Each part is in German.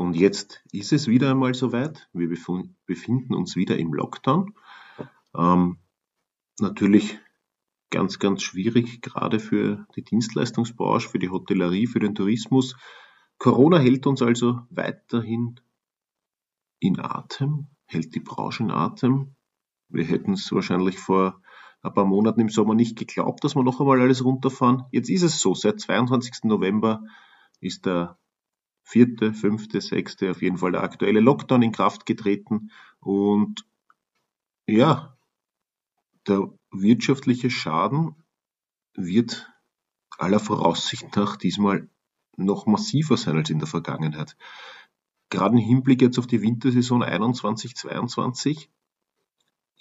Und jetzt ist es wieder einmal soweit. Wir befinden uns wieder im Lockdown. Ähm, natürlich ganz, ganz schwierig, gerade für die Dienstleistungsbranche, für die Hotellerie, für den Tourismus. Corona hält uns also weiterhin in Atem, hält die Branche in Atem. Wir hätten es wahrscheinlich vor ein paar Monaten im Sommer nicht geglaubt, dass wir noch einmal alles runterfahren. Jetzt ist es so, seit 22. November ist der vierte, fünfte, sechste, auf jeden Fall der aktuelle Lockdown in Kraft getreten. Und ja, der wirtschaftliche Schaden wird aller Voraussicht nach diesmal noch massiver sein als in der Vergangenheit. Gerade im Hinblick jetzt auf die Wintersaison 21-22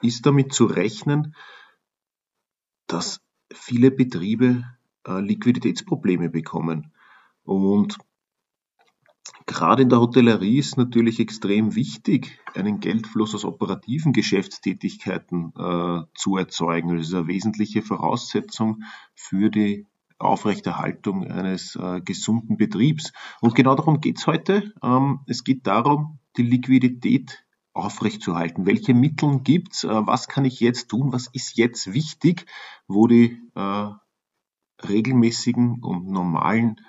ist damit zu rechnen, dass viele Betriebe äh, Liquiditätsprobleme bekommen. Und Gerade in der Hotellerie ist natürlich extrem wichtig, einen Geldfluss aus operativen Geschäftstätigkeiten äh, zu erzeugen. Das ist eine wesentliche Voraussetzung für die Aufrechterhaltung eines äh, gesunden Betriebs. Und genau darum geht es heute. Ähm, es geht darum, die Liquidität aufrechtzuerhalten. Welche Mittel gibt es? Äh, was kann ich jetzt tun? Was ist jetzt wichtig, wo die äh, regelmäßigen und normalen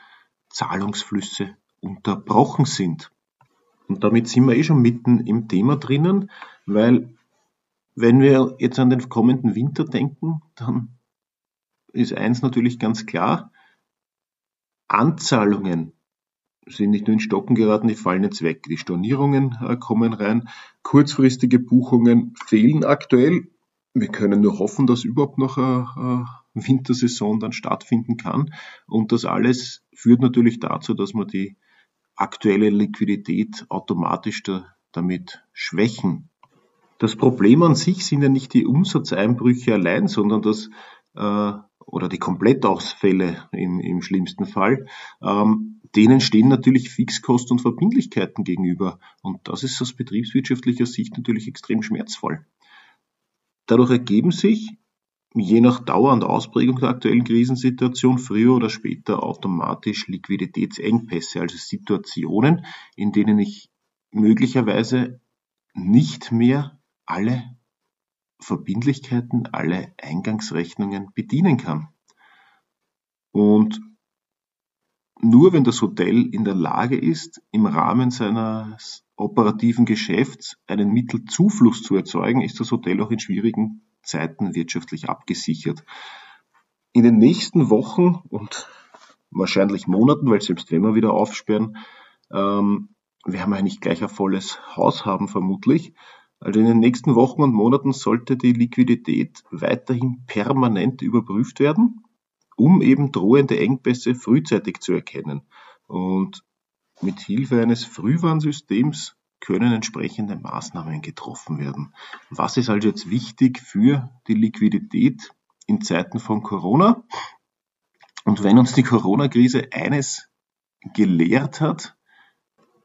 Zahlungsflüsse unterbrochen sind. Und damit sind wir eh schon mitten im Thema drinnen, weil wenn wir jetzt an den kommenden Winter denken, dann ist eins natürlich ganz klar, Anzahlungen sind nicht nur in Stocken geraten, die fallen jetzt weg. Die Stornierungen äh, kommen rein, kurzfristige Buchungen fehlen aktuell. Wir können nur hoffen, dass überhaupt noch eine Wintersaison dann stattfinden kann. Und das alles führt natürlich dazu, dass man die aktuelle Liquidität automatisch da, damit schwächen. Das Problem an sich sind ja nicht die Umsatzeinbrüche allein, sondern das äh, oder die Komplettausfälle im, im schlimmsten Fall, ähm, denen stehen natürlich Fixkosten und Verbindlichkeiten gegenüber. Und das ist aus betriebswirtschaftlicher Sicht natürlich extrem schmerzvoll. Dadurch ergeben sich je nach Dauer und Ausprägung der aktuellen Krisensituation früher oder später automatisch Liquiditätsengpässe, also Situationen, in denen ich möglicherweise nicht mehr alle Verbindlichkeiten, alle Eingangsrechnungen bedienen kann. Und nur wenn das Hotel in der Lage ist, im Rahmen seines operativen Geschäfts einen Mittelzufluss zu erzeugen, ist das Hotel auch in schwierigen Zeiten wirtschaftlich abgesichert. In den nächsten Wochen und wahrscheinlich Monaten, weil selbst wenn wir wieder aufsperren, ähm, werden wir eigentlich gleich ein volles Haus haben vermutlich. Also in den nächsten Wochen und Monaten sollte die Liquidität weiterhin permanent überprüft werden, um eben drohende Engpässe frühzeitig zu erkennen. Und mit Hilfe eines Frühwarnsystems können entsprechende Maßnahmen getroffen werden. Was ist also jetzt wichtig für die Liquidität in Zeiten von Corona? Und wenn uns die Corona-Krise eines gelehrt hat,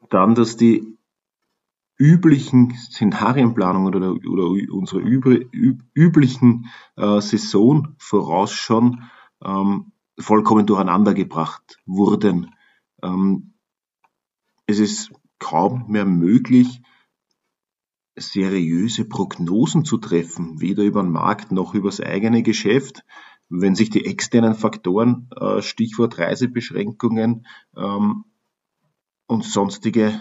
dann, dass die üblichen Szenarienplanungen oder, oder unsere übri, üblichen äh, Saisonvorausschauen ähm, vollkommen durcheinandergebracht wurden. Ähm, es ist kaum mehr möglich, seriöse Prognosen zu treffen, weder über den Markt noch über das eigene Geschäft. Wenn sich die externen Faktoren, äh, Stichwort Reisebeschränkungen ähm, und sonstige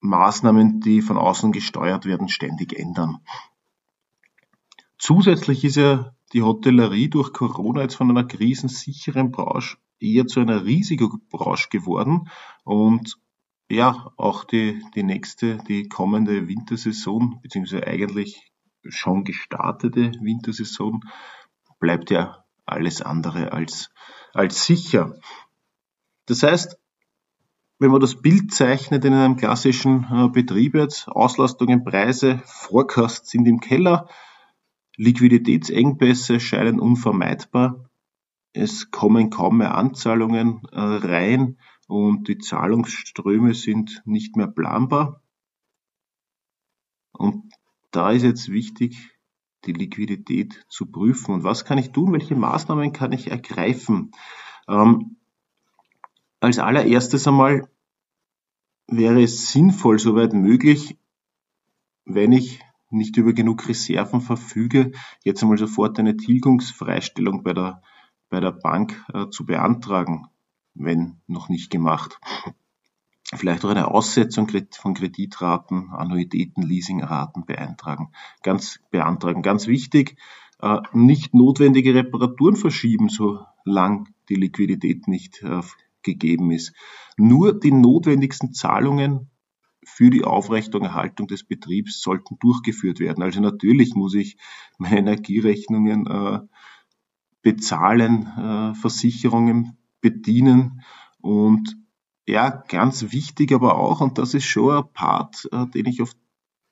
Maßnahmen, die von außen gesteuert werden, ständig ändern. Zusätzlich ist ja die Hotellerie durch Corona jetzt von einer krisensicheren Branche eher zu einer Risikobranche geworden und ja, auch die, die nächste, die kommende Wintersaison, beziehungsweise eigentlich schon gestartete Wintersaison, bleibt ja alles andere als, als sicher. Das heißt, wenn man das Bild zeichnet in einem klassischen äh, Betrieb jetzt, Auslastungen, Preise, Forecast sind im Keller, Liquiditätsengpässe scheinen unvermeidbar, es kommen kaum mehr Anzahlungen äh, rein und die Zahlungsströme sind nicht mehr planbar. Und da ist jetzt wichtig, die Liquidität zu prüfen. Und was kann ich tun? Welche Maßnahmen kann ich ergreifen? Ähm, als allererstes einmal wäre es sinnvoll, soweit möglich, wenn ich nicht über genug Reserven verfüge, jetzt einmal sofort eine Tilgungsfreistellung bei der, bei der Bank äh, zu beantragen, wenn noch nicht gemacht. Vielleicht auch eine Aussetzung von Kreditraten, Annuitäten, Leasingraten beantragen. Ganz, beantragen. Ganz wichtig, äh, nicht notwendige Reparaturen verschieben, solange die Liquidität nicht äh, gegeben ist. Nur die notwendigsten Zahlungen für die Aufrechtung, Erhaltung des Betriebs sollten durchgeführt werden. Also natürlich muss ich meine Energierechnungen äh, bezahlen, äh, Versicherungen bedienen und ja, ganz wichtig aber auch, und das ist schon ein Part, äh, den ich oft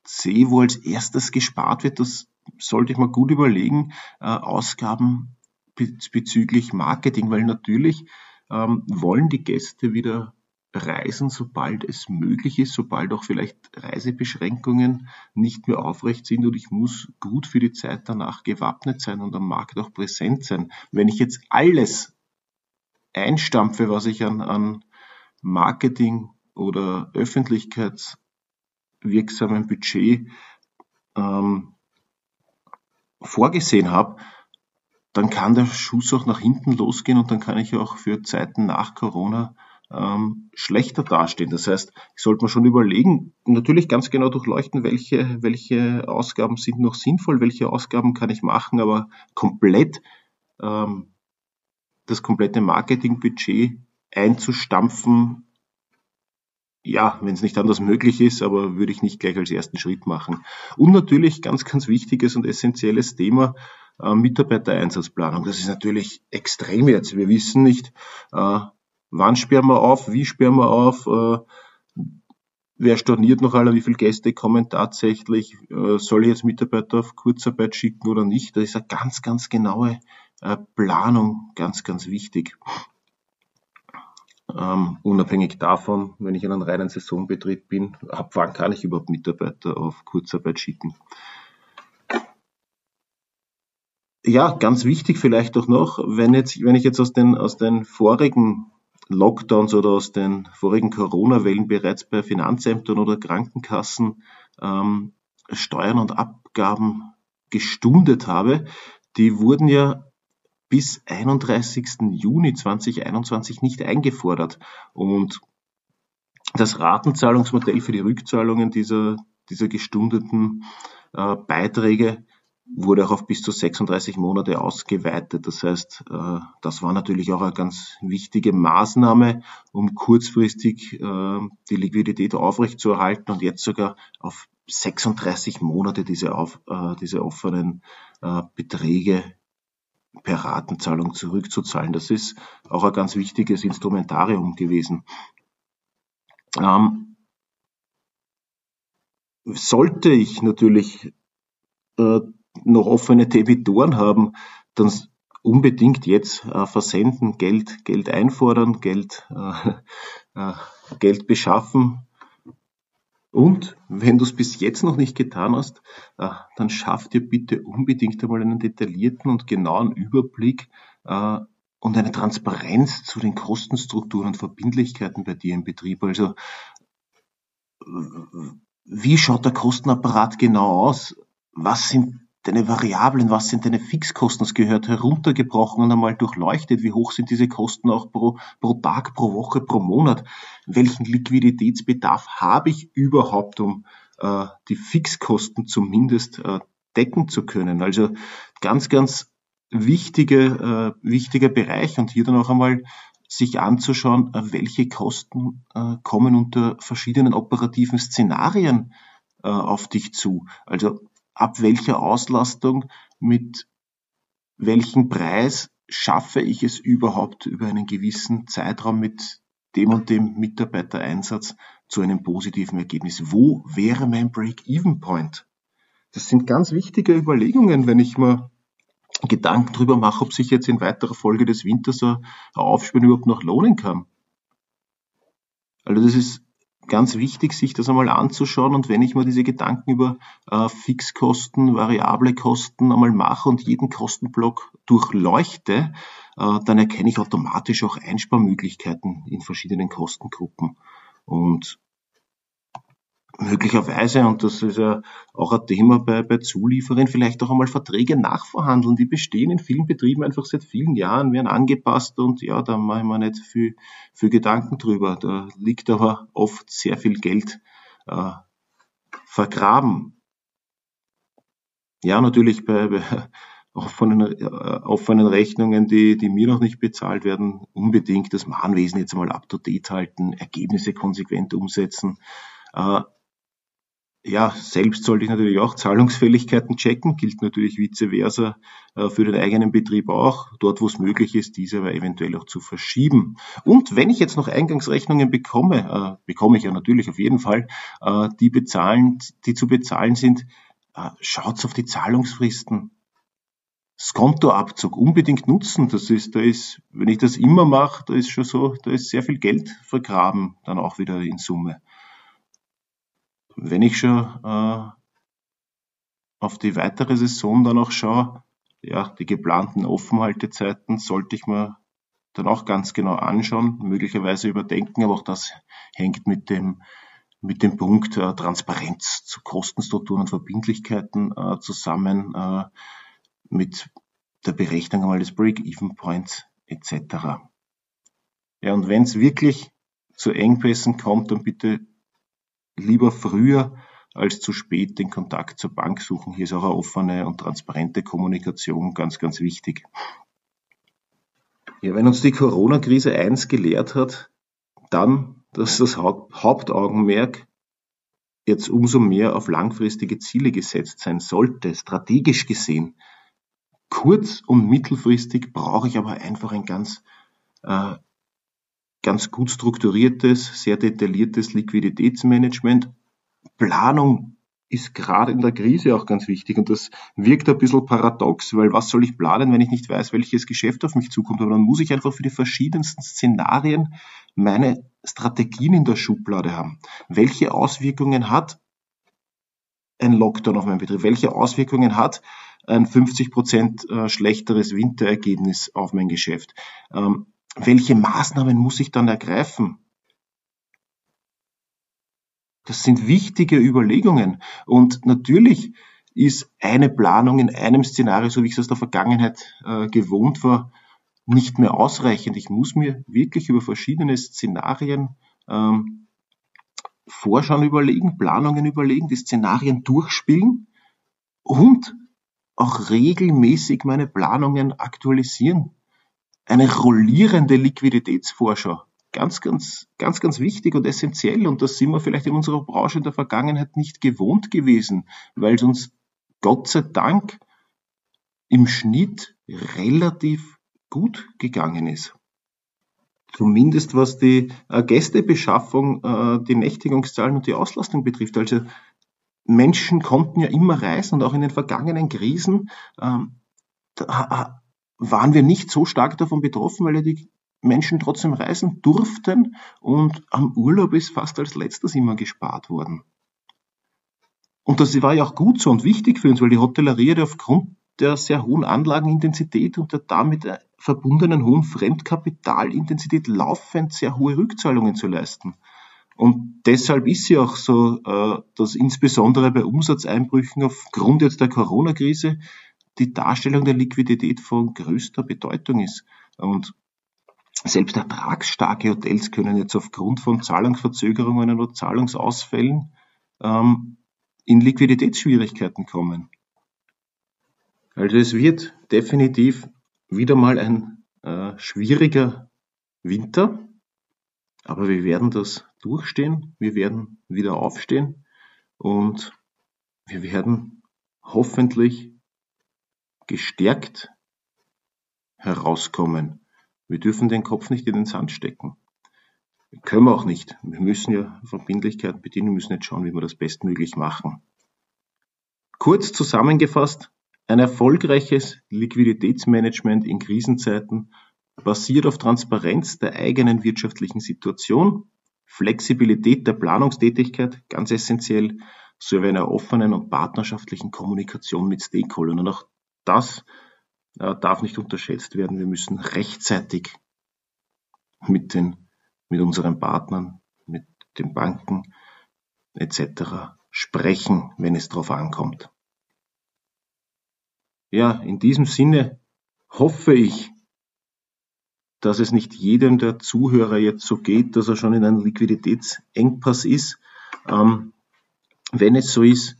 sehe, wo als erstes gespart wird, das sollte ich mal gut überlegen, äh, Ausgaben bezüglich Marketing, weil natürlich ähm, wollen die Gäste wieder reisen, sobald es möglich ist, sobald auch vielleicht Reisebeschränkungen nicht mehr aufrecht sind und ich muss gut für die Zeit danach gewappnet sein und am Markt auch präsent sein. Wenn ich jetzt alles einstampfe, was ich an, an Marketing oder öffentlichkeitswirksamen Budget ähm, vorgesehen habe, dann kann der Schuss auch nach hinten losgehen und dann kann ich auch für Zeiten nach Corona ähm, schlechter dastehen. Das heißt, ich sollte mir schon überlegen, natürlich ganz genau durchleuchten, welche, welche Ausgaben sind noch sinnvoll, welche Ausgaben kann ich machen, aber komplett ähm, das komplette Marketingbudget einzustampfen, ja, wenn es nicht anders möglich ist, aber würde ich nicht gleich als ersten Schritt machen. Und natürlich ganz, ganz wichtiges und essentielles Thema, äh, Mitarbeitereinsatzplanung. Das ist natürlich extrem jetzt. Wir wissen nicht, äh, wann sperren wir auf, wie sperren wir auf, äh, wer storniert noch alle, wie viele Gäste kommen tatsächlich, äh, soll ich jetzt Mitarbeiter auf Kurzarbeit schicken oder nicht. Das ist eine ganz, ganz genaue Planung, ganz, ganz wichtig. Ähm, unabhängig davon, wenn ich in einem reinen Saisonbetrieb bin, ab wann kann ich überhaupt Mitarbeiter auf Kurzarbeit schicken ja, ganz wichtig vielleicht auch noch, wenn jetzt, wenn ich jetzt aus den, aus den vorigen Lockdowns oder aus den vorigen Corona-Wellen bereits bei Finanzämtern oder Krankenkassen ähm, Steuern und Abgaben gestundet habe, die wurden ja bis 31. Juni 2021 nicht eingefordert. Und das Ratenzahlungsmodell für die Rückzahlungen dieser, dieser gestundeten äh, Beiträge wurde auch auf bis zu 36 Monate ausgeweitet. Das heißt, äh, das war natürlich auch eine ganz wichtige Maßnahme, um kurzfristig äh, die Liquidität aufrechtzuerhalten und jetzt sogar auf 36 Monate diese, auf, äh, diese offenen Beträge per Ratenzahlung zurückzuzahlen. Das ist auch ein ganz wichtiges Instrumentarium gewesen. Ähm, sollte ich natürlich noch offene Debitoren haben, dann unbedingt jetzt äh, versenden, Geld, Geld einfordern, Geld, äh, äh, Geld beschaffen. Und wenn du es bis jetzt noch nicht getan hast, äh, dann schaff dir bitte unbedingt einmal einen detaillierten und genauen Überblick äh, und eine Transparenz zu den Kostenstrukturen und Verbindlichkeiten bei dir im Betrieb. Also wie schaut der Kostenapparat genau aus? Was sind deine Variablen, was sind deine Fixkosten, das gehört heruntergebrochen und einmal durchleuchtet, wie hoch sind diese Kosten auch pro, pro Tag, pro Woche, pro Monat, welchen Liquiditätsbedarf habe ich überhaupt, um äh, die Fixkosten zumindest äh, decken zu können. Also ganz, ganz wichtige, äh, wichtiger Bereich und hier dann auch einmal sich anzuschauen, welche Kosten äh, kommen unter verschiedenen operativen Szenarien äh, auf dich zu. Also ab welcher Auslastung, mit welchem Preis schaffe ich es überhaupt über einen gewissen Zeitraum mit dem und dem Mitarbeitereinsatz zu einem positiven Ergebnis. Wo wäre mein Break-Even-Point? Das sind ganz wichtige Überlegungen, wenn ich mir Gedanken darüber mache, ob sich jetzt in weiterer Folge des Winters ein Aufspüren überhaupt noch lohnen kann. Also das ist ganz wichtig, sich das einmal anzuschauen. Und wenn ich mir diese Gedanken über äh, Fixkosten, variable Kosten einmal mache und jeden Kostenblock durchleuchte, äh, dann erkenne ich automatisch auch Einsparmöglichkeiten in verschiedenen Kostengruppen. Und möglicherweise, und das ist ja auch ein Thema bei, bei Zulieferern, vielleicht auch einmal Verträge nachverhandeln. Die bestehen in vielen Betrieben einfach seit vielen Jahren, werden angepasst und ja, da mache ich mir nicht viel, viel Gedanken drüber. Da liegt aber oft sehr viel Geld äh, vergraben. Ja, natürlich bei, bei offenen, äh, offenen Rechnungen, die, die mir noch nicht bezahlt werden, unbedingt das Mahnwesen jetzt einmal up to date halten, Ergebnisse konsequent umsetzen. Äh, ja, selbst sollte ich natürlich auch Zahlungsfälligkeiten checken, gilt natürlich vice versa äh, für den eigenen Betrieb auch, dort wo es möglich ist, diese aber eventuell auch zu verschieben. Und wenn ich jetzt noch Eingangsrechnungen bekomme, äh, bekomme ich ja natürlich auf jeden Fall, äh, die bezahlen, die zu bezahlen sind, schaut auf die Zahlungsfristen. Skontoabzug unbedingt nutzen. Das ist, da ist, wenn ich das immer mache, da ist schon so, da ist sehr viel Geld vergraben, dann auch wieder in Summe wenn ich schon äh, auf die weitere Saison dann auch schaue, ja, die geplanten Offenhaltezeiten sollte ich mir dann auch ganz genau anschauen, möglicherweise überdenken, aber auch das hängt mit dem, mit dem Punkt äh, Transparenz zu Kostenstrukturen und Verbindlichkeiten äh, zusammen, äh, mit der Berechnung einmal des Break-Even-Points etc. Ja, und wenn es wirklich zu Engpässen kommt, dann bitte lieber früher als zu spät den Kontakt zur Bank suchen. Hier ist auch eine offene und transparente Kommunikation ganz, ganz wichtig. Ja, wenn uns die Corona-Krise eins gelehrt hat, dann, dass das Hauptaugenmerk jetzt umso mehr auf langfristige Ziele gesetzt sein sollte, strategisch gesehen. Kurz- und mittelfristig brauche ich aber einfach ein ganz äh, ganz gut strukturiertes, sehr detailliertes Liquiditätsmanagement. Planung ist gerade in der Krise auch ganz wichtig und das wirkt ein bisschen paradox, weil was soll ich planen, wenn ich nicht weiß, welches Geschäft auf mich zukommt? Aber dann muss ich einfach für die verschiedensten Szenarien meine Strategien in der Schublade haben. Welche Auswirkungen hat ein Lockdown auf meinen Betrieb? Welche Auswirkungen hat ein 50 Prozent äh, schlechteres Winterergebnis auf mein Geschäft? Ähm, welche Maßnahmen muss ich dann ergreifen? Das sind wichtige Überlegungen. Und natürlich ist eine Planung in einem Szenario, so wie ich es aus der Vergangenheit äh, gewohnt war, nicht mehr ausreichend. Ich muss mir wirklich über verschiedene Szenarien ähm, Vorschauen überlegen, Planungen überlegen, die Szenarien durchspielen und auch regelmäßig meine Planungen aktualisieren eine rollierende Liquiditätsvorschau. Ganz, ganz, ganz, ganz wichtig und essentiell. Und das sind wir vielleicht in unserer Branche in der Vergangenheit nicht gewohnt gewesen, weil es uns Gott sei Dank im Schnitt relativ gut gegangen ist. Zumindest was die äh, Gästebeschaffung, äh, die Nächtigungszahlen und die Auslastung betrifft. Also Menschen konnten ja immer reisen und auch in den vergangenen Krisen ähm, waren wir nicht so stark davon betroffen, weil ja die Menschen trotzdem reisen durften und am Urlaub ist fast als letztes immer gespart worden. Und das war ja auch gut so und wichtig für uns, weil die Hotellerie hat aufgrund der sehr hohen Anlagenintensität und der damit verbundenen hohen Fremdkapitalintensität laufend sehr hohe Rückzahlungen zu leisten. Und deshalb ist sie auch so, äh, dass insbesondere bei Umsatzeinbrüchen aufgrund jetzt der Corona-Krise die Darstellung der Liquidität von größter Bedeutung ist. Und selbst ertragsstarke Hotels können jetzt aufgrund von Zahlungsverzögerungen oder Zahlungsausfällen ähm, in Liquiditätsschwierigkeiten kommen. Also es wird definitiv wieder mal ein äh, schwieriger Winter, aber wir werden das durchstehen, wir werden wieder aufstehen und wir werden hoffentlich gestärkt herauskommen. Wir dürfen den Kopf nicht in den Sand stecken. Können wir auch nicht. Wir müssen ja Verbindlichkeiten bedienen, müssen jetzt schauen, wie wir das bestmöglich machen. Kurz zusammengefasst, ein erfolgreiches Liquiditätsmanagement in Krisenzeiten basiert auf Transparenz der eigenen wirtschaftlichen Situation, Flexibilität der Planungstätigkeit, ganz essentiell, sowie einer offenen und partnerschaftlichen Kommunikation mit Stakeholdern. Und auch das äh, darf nicht unterschätzt werden. Wir müssen rechtzeitig mit, den, mit unseren Partnern, mit den Banken etc. sprechen, wenn es darauf ankommt. Ja, in diesem Sinne hoffe ich, dass es nicht jedem der Zuhörer jetzt so geht, dass er schon in einem Liquiditätsengpass ist. Ähm, wenn es so ist,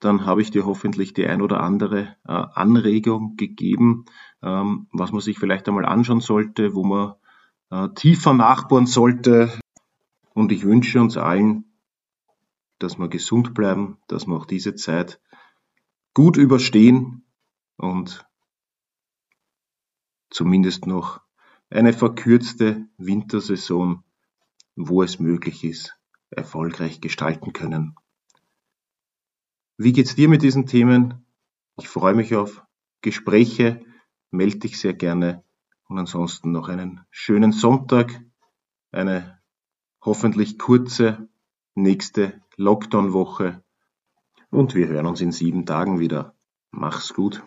dann habe ich dir hoffentlich die ein oder andere äh, Anregung gegeben, ähm, was man sich vielleicht einmal anschauen sollte, wo man äh, tiefer nachbohren sollte. Und ich wünsche uns allen, dass wir gesund bleiben, dass wir auch diese Zeit gut überstehen und zumindest noch eine verkürzte Wintersaison, wo es möglich ist, erfolgreich gestalten können. Wie geht's dir mit diesen Themen? Ich freue mich auf Gespräche, melde dich sehr gerne und ansonsten noch einen schönen Sonntag, eine hoffentlich kurze nächste Lockdown-Woche und wir hören uns in sieben Tagen wieder. Mach's gut.